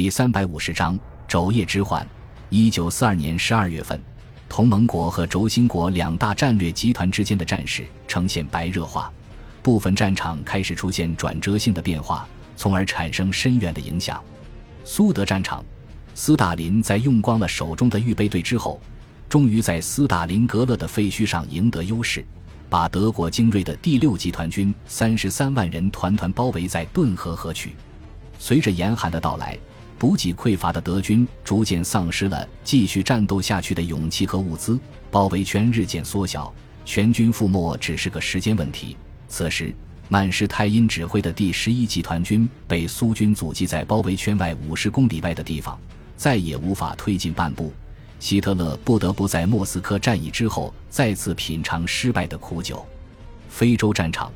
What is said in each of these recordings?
第三百五十章肘腋之患。一九四二年十二月份，同盟国和轴心国两大战略集团之间的战事呈现白热化，部分战场开始出现转折性的变化，从而产生深远的影响。苏德战场，斯大林在用光了手中的预备队之后，终于在斯大林格勒的废墟上赢得优势，把德国精锐的第六集团军三十三万人团团包围在顿河河区。随着严寒的到来。补给匮乏的德军逐渐丧失了继续战斗下去的勇气和物资，包围圈日渐缩小，全军覆没只是个时间问题。此时，曼施泰因指挥的第十一集团军被苏军阻击在包围圈外五十公里外的地方，再也无法推进半步。希特勒不得不在莫斯科战役之后再次品尝失败的苦酒。非洲战场，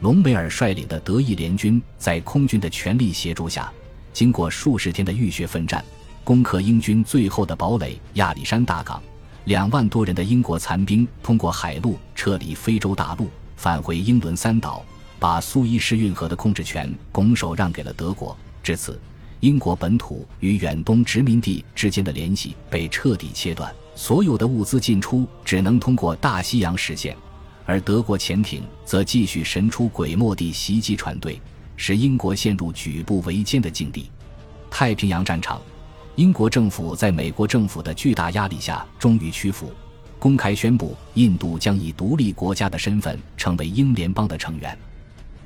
隆美尔率领的德意联军在空军的全力协助下。经过数十天的浴血奋战，攻克英军最后的堡垒亚历山大港，两万多人的英国残兵通过海路撤离非洲大陆，返回英伦三岛，把苏伊士运河的控制权拱手让给了德国。至此，英国本土与远东殖民地之间的联系被彻底切断，所有的物资进出只能通过大西洋实现，而德国潜艇则继续神出鬼没地袭击船队。使英国陷入举步维艰的境地。太平洋战场，英国政府在美国政府的巨大压力下终于屈服，公开宣布印度将以独立国家的身份成为英联邦的成员，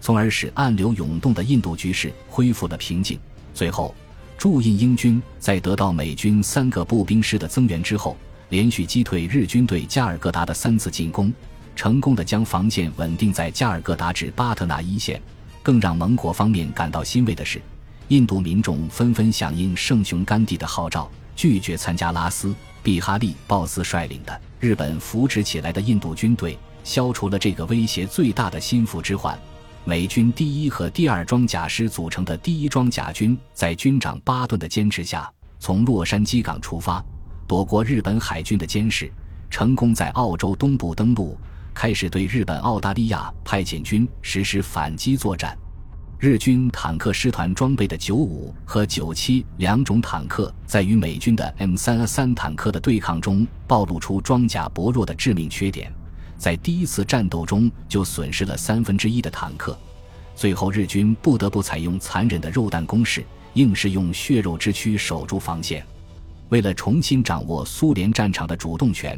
从而使暗流涌动的印度局势恢复了平静。最后，驻印英军在得到美军三个步兵师的增援之后，连续击退日军对加尔各答的三次进攻，成功的将防线稳定在加尔各答至巴特纳一线。更让盟国方面感到欣慰的是，印度民众纷纷响应圣雄甘地的号召，拒绝参加拉斯·毕哈利·鲍斯率领的日本扶持起来的印度军队，消除了这个威胁最大的心腹之患。美军第一和第二装甲师组成的第一装甲军，在军长巴顿的坚持下，从洛杉矶港出发，躲过日本海军的监视，成功在澳洲东部登陆。开始对日本、澳大利亚派遣军实施反击作战。日军坦克师团装备的九五和九七两种坦克，在与美军的 M 三三坦克的对抗中，暴露出装甲薄弱的致命缺点，在第一次战斗中就损失了三分之一的坦克。最后，日军不得不采用残忍的肉弹攻势，硬是用血肉之躯守住防线。为了重新掌握苏联战场的主动权。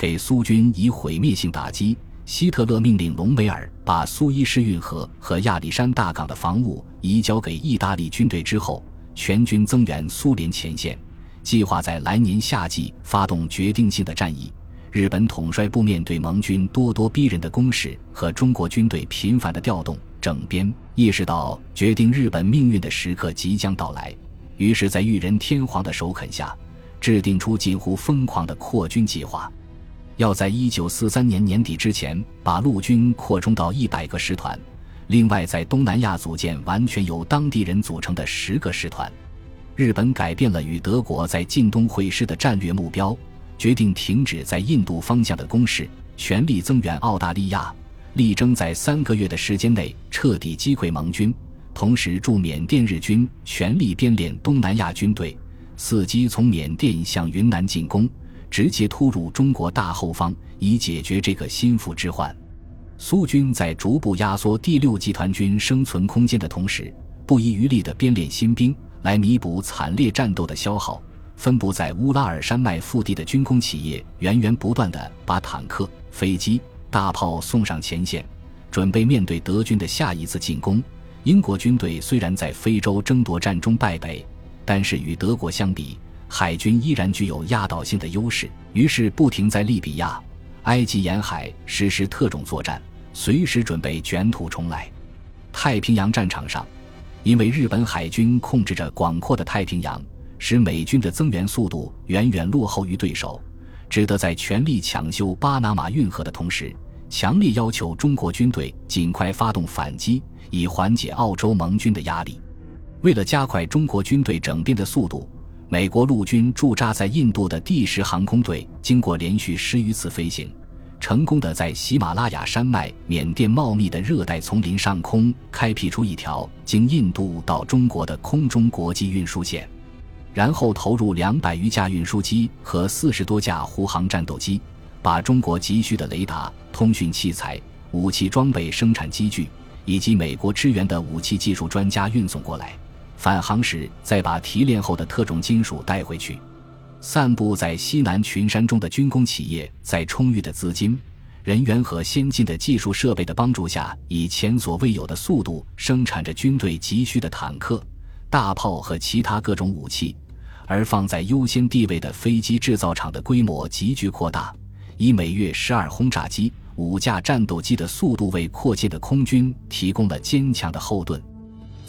给苏军以毁灭性打击，希特勒命令隆美尔把苏伊士运河和亚历山大港的防务移交给意大利军队之后，全军增援苏联前线，计划在来年夏季发动决定性的战役。日本统帅部面对盟军咄咄逼人的攻势和中国军队频繁的调动整编，意识到决定日本命运的时刻即将到来，于是，在裕仁天皇的首肯下，制定出近乎疯狂的扩军计划。要在一九四三年年底之前把陆军扩充到一百个师团，另外在东南亚组建完全由当地人组成的十个师团。日本改变了与德国在晋东会师的战略目标，决定停止在印度方向的攻势，全力增援澳大利亚，力争在三个月的时间内彻底击溃盟军。同时，驻缅甸日军全力编练东南亚军队，伺机从缅甸向云南进攻。直接突入中国大后方，以解决这个心腹之患。苏军在逐步压缩第六集团军生存空间的同时，不遗余力地编练新兵来弥补惨烈战斗的消耗。分布在乌拉尔山脉腹地的军工企业源源不断地把坦克、飞机、大炮送上前线，准备面对德军的下一次进攻。英国军队虽然在非洲争夺战中败北，但是与德国相比，海军依然具有压倒性的优势，于是不停在利比亚、埃及沿海实施特种作战，随时准备卷土重来。太平洋战场上，因为日本海军控制着广阔的太平洋，使美军的增援速度远远落后于对手，只得在全力抢修巴拿马运河的同时，强烈要求中国军队尽快发动反击，以缓解澳洲盟军的压力。为了加快中国军队整编的速度。美国陆军驻扎在印度的第十航空队，经过连续十余次飞行，成功的在喜马拉雅山脉、缅甸茂密的热带丛林上空开辟出一条经印度到中国的空中国际运输线。然后投入两百余架运输机和四十多架护航战斗机，把中国急需的雷达、通讯器材、武器装备、生产机具以及美国支援的武器技术专家运送过来。返航时，再把提炼后的特种金属带回去。散布在西南群山中的军工企业，在充裕的资金、人员和先进的技术设备的帮助下，以前所未有的速度生产着军队急需的坦克。大炮和其他各种武器，而放在优先地位的飞机制造厂的规模急剧扩大，以每月十二轰炸机、五架战斗机的速度为扩建的空军提供了坚强的后盾。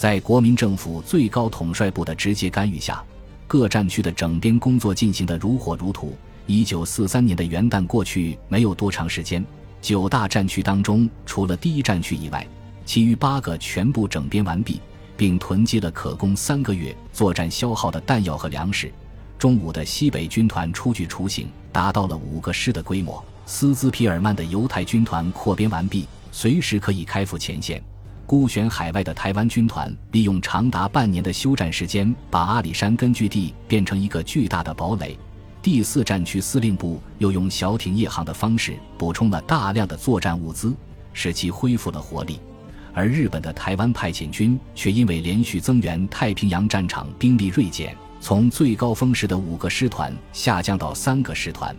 在国民政府最高统帅部的直接干预下，各战区的整编工作进行得如火如荼。一九四三年的元旦过去没有多长时间，九大战区当中，除了第一战区以外，其余八个全部整编完毕。并囤积了可供三个月作战消耗的弹药和粮食。中午的西北军团初具雏形，达到了五个师的规模。斯兹皮尔曼的犹太军团扩编完毕，随时可以开赴前线。孤悬海外的台湾军团利用长达半年的休战时间，把阿里山根据地变成一个巨大的堡垒。第四战区司令部又用小艇夜航的方式补充了大量的作战物资，使其恢复了活力。而日本的台湾派遣军却因为连续增援太平洋战场兵力锐减，从最高峰时的五个师团下降到三个师团，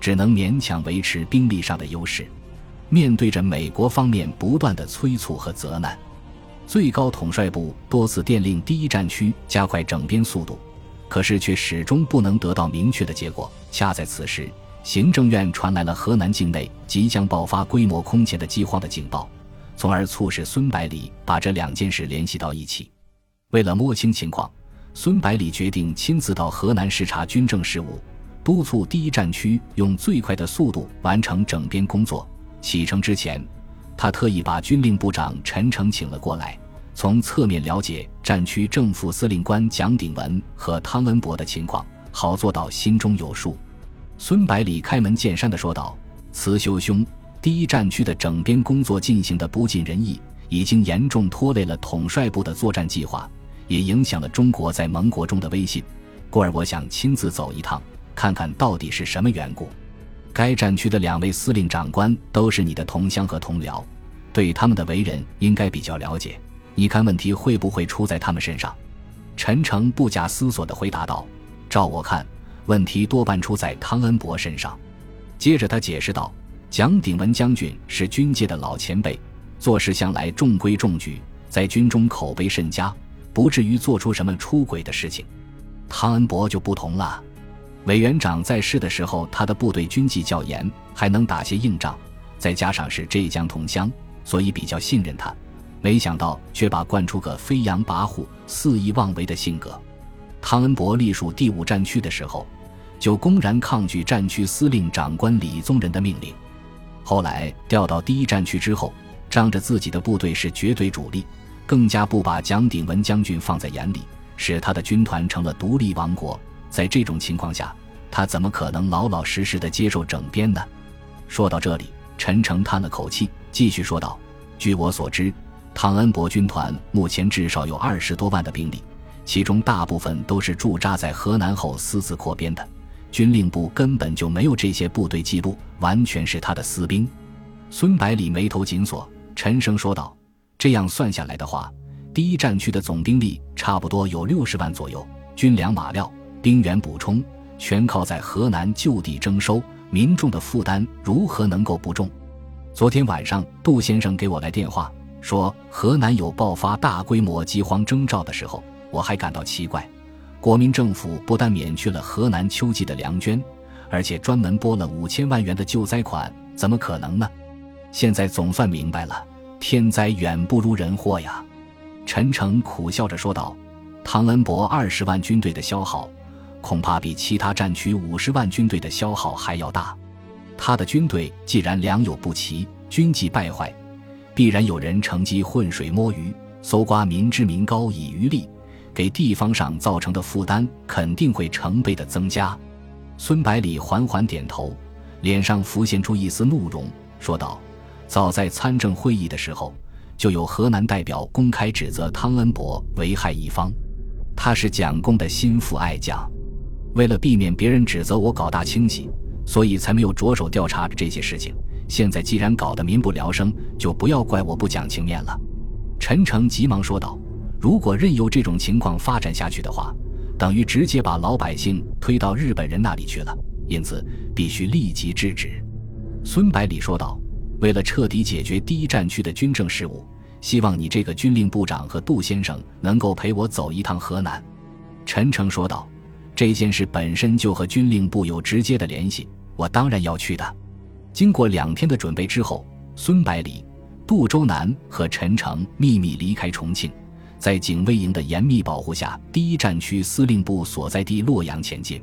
只能勉强维持兵力上的优势。面对着美国方面不断的催促和责难，最高统帅部多次电令第一战区加快整编速度，可是却始终不能得到明确的结果。恰在此时，行政院传来了河南境内即将爆发规模空前的饥荒的警报。从而促使孙百里把这两件事联系到一起。为了摸清情况，孙百里决定亲自到河南视察军政事务，督促第一战区用最快的速度完成整编工作。启程之前，他特意把军令部长陈诚请了过来，从侧面了解战区正副司令官蒋鼎文和汤恩伯的情况，好做到心中有数。孙百里开门见山地说道：“慈修兄。”第一战区的整编工作进行的不尽人意，已经严重拖累了统帅部的作战计划，也影响了中国在盟国中的威信。故而，我想亲自走一趟，看看到底是什么缘故。该战区的两位司令长官都是你的同乡和同僚，对他们的为人应该比较了解。你看问题会不会出在他们身上？陈诚不假思索地回答道：“照我看，问题多半出在汤恩伯身上。”接着他解释道。蒋鼎文将军是军界的老前辈，做事向来中规中矩，在军中口碑甚佳，不至于做出什么出轨的事情。汤恩伯就不同了，委员长在世的时候，他的部队军纪较严，还能打些硬仗，再加上是浙江同乡，所以比较信任他。没想到却把惯出个飞扬跋扈、肆意妄为的性格。汤恩伯隶属第五战区的时候，就公然抗拒战区司令长官李宗仁的命令。后来调到第一战区之后，仗着自己的部队是绝对主力，更加不把蒋鼎文将军放在眼里，使他的军团成了独立王国。在这种情况下，他怎么可能老老实实的接受整编呢？说到这里，陈诚叹了口气，继续说道：“据我所知，汤恩伯军团目前至少有二十多万的兵力，其中大部分都是驻扎在河南后私自扩编的。”军令部根本就没有这些部队记录，完全是他的私兵。孙百里眉头紧锁，沉声说道：“这样算下来的话，第一战区的总兵力差不多有六十万左右，军粮、马料、兵员补充，全靠在河南就地征收，民众的负担如何能够不重？昨天晚上，杜先生给我来电话，说河南有爆发大规模饥荒征兆的时候，我还感到奇怪。”国民政府不但免去了河南秋季的粮捐，而且专门拨了五千万元的救灾款，怎么可能呢？现在总算明白了，天灾远不如人祸呀！陈诚苦笑着说道：“汤恩伯二十万军队的消耗，恐怕比其他战区五十万军队的消耗还要大。他的军队既然粮饷不齐，军纪败坏，必然有人乘机浑水摸鱼，搜刮民脂民膏以渔利。”给地方上造成的负担肯定会成倍的增加。孙百里缓缓点头，脸上浮现出一丝怒容，说道：“早在参政会议的时候，就有河南代表公开指责汤恩伯为害一方。他是蒋公的心腹爱将，为了避免别人指责我搞大清洗，所以才没有着手调查这些事情。现在既然搞得民不聊生，就不要怪我不讲情面了。”陈诚急忙说道：“如果任由这种情况发展下去的话，等于直接把老百姓推到日本人那里去了。因此，必须立即制止。”孙百里说道：“为了彻底解决第一战区的军政事务。”希望你这个军令部长和杜先生能够陪我走一趟河南，陈诚说道。这件事本身就和军令部有直接的联系，我当然要去的。经过两天的准备之后，孙百里、杜周南和陈诚秘密离开重庆，在警卫营的严密保护下，第一战区司令部所在地洛阳前进。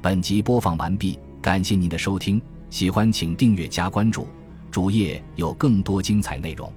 本集播放完毕，感谢您的收听，喜欢请订阅加关注。主页有更多精彩内容。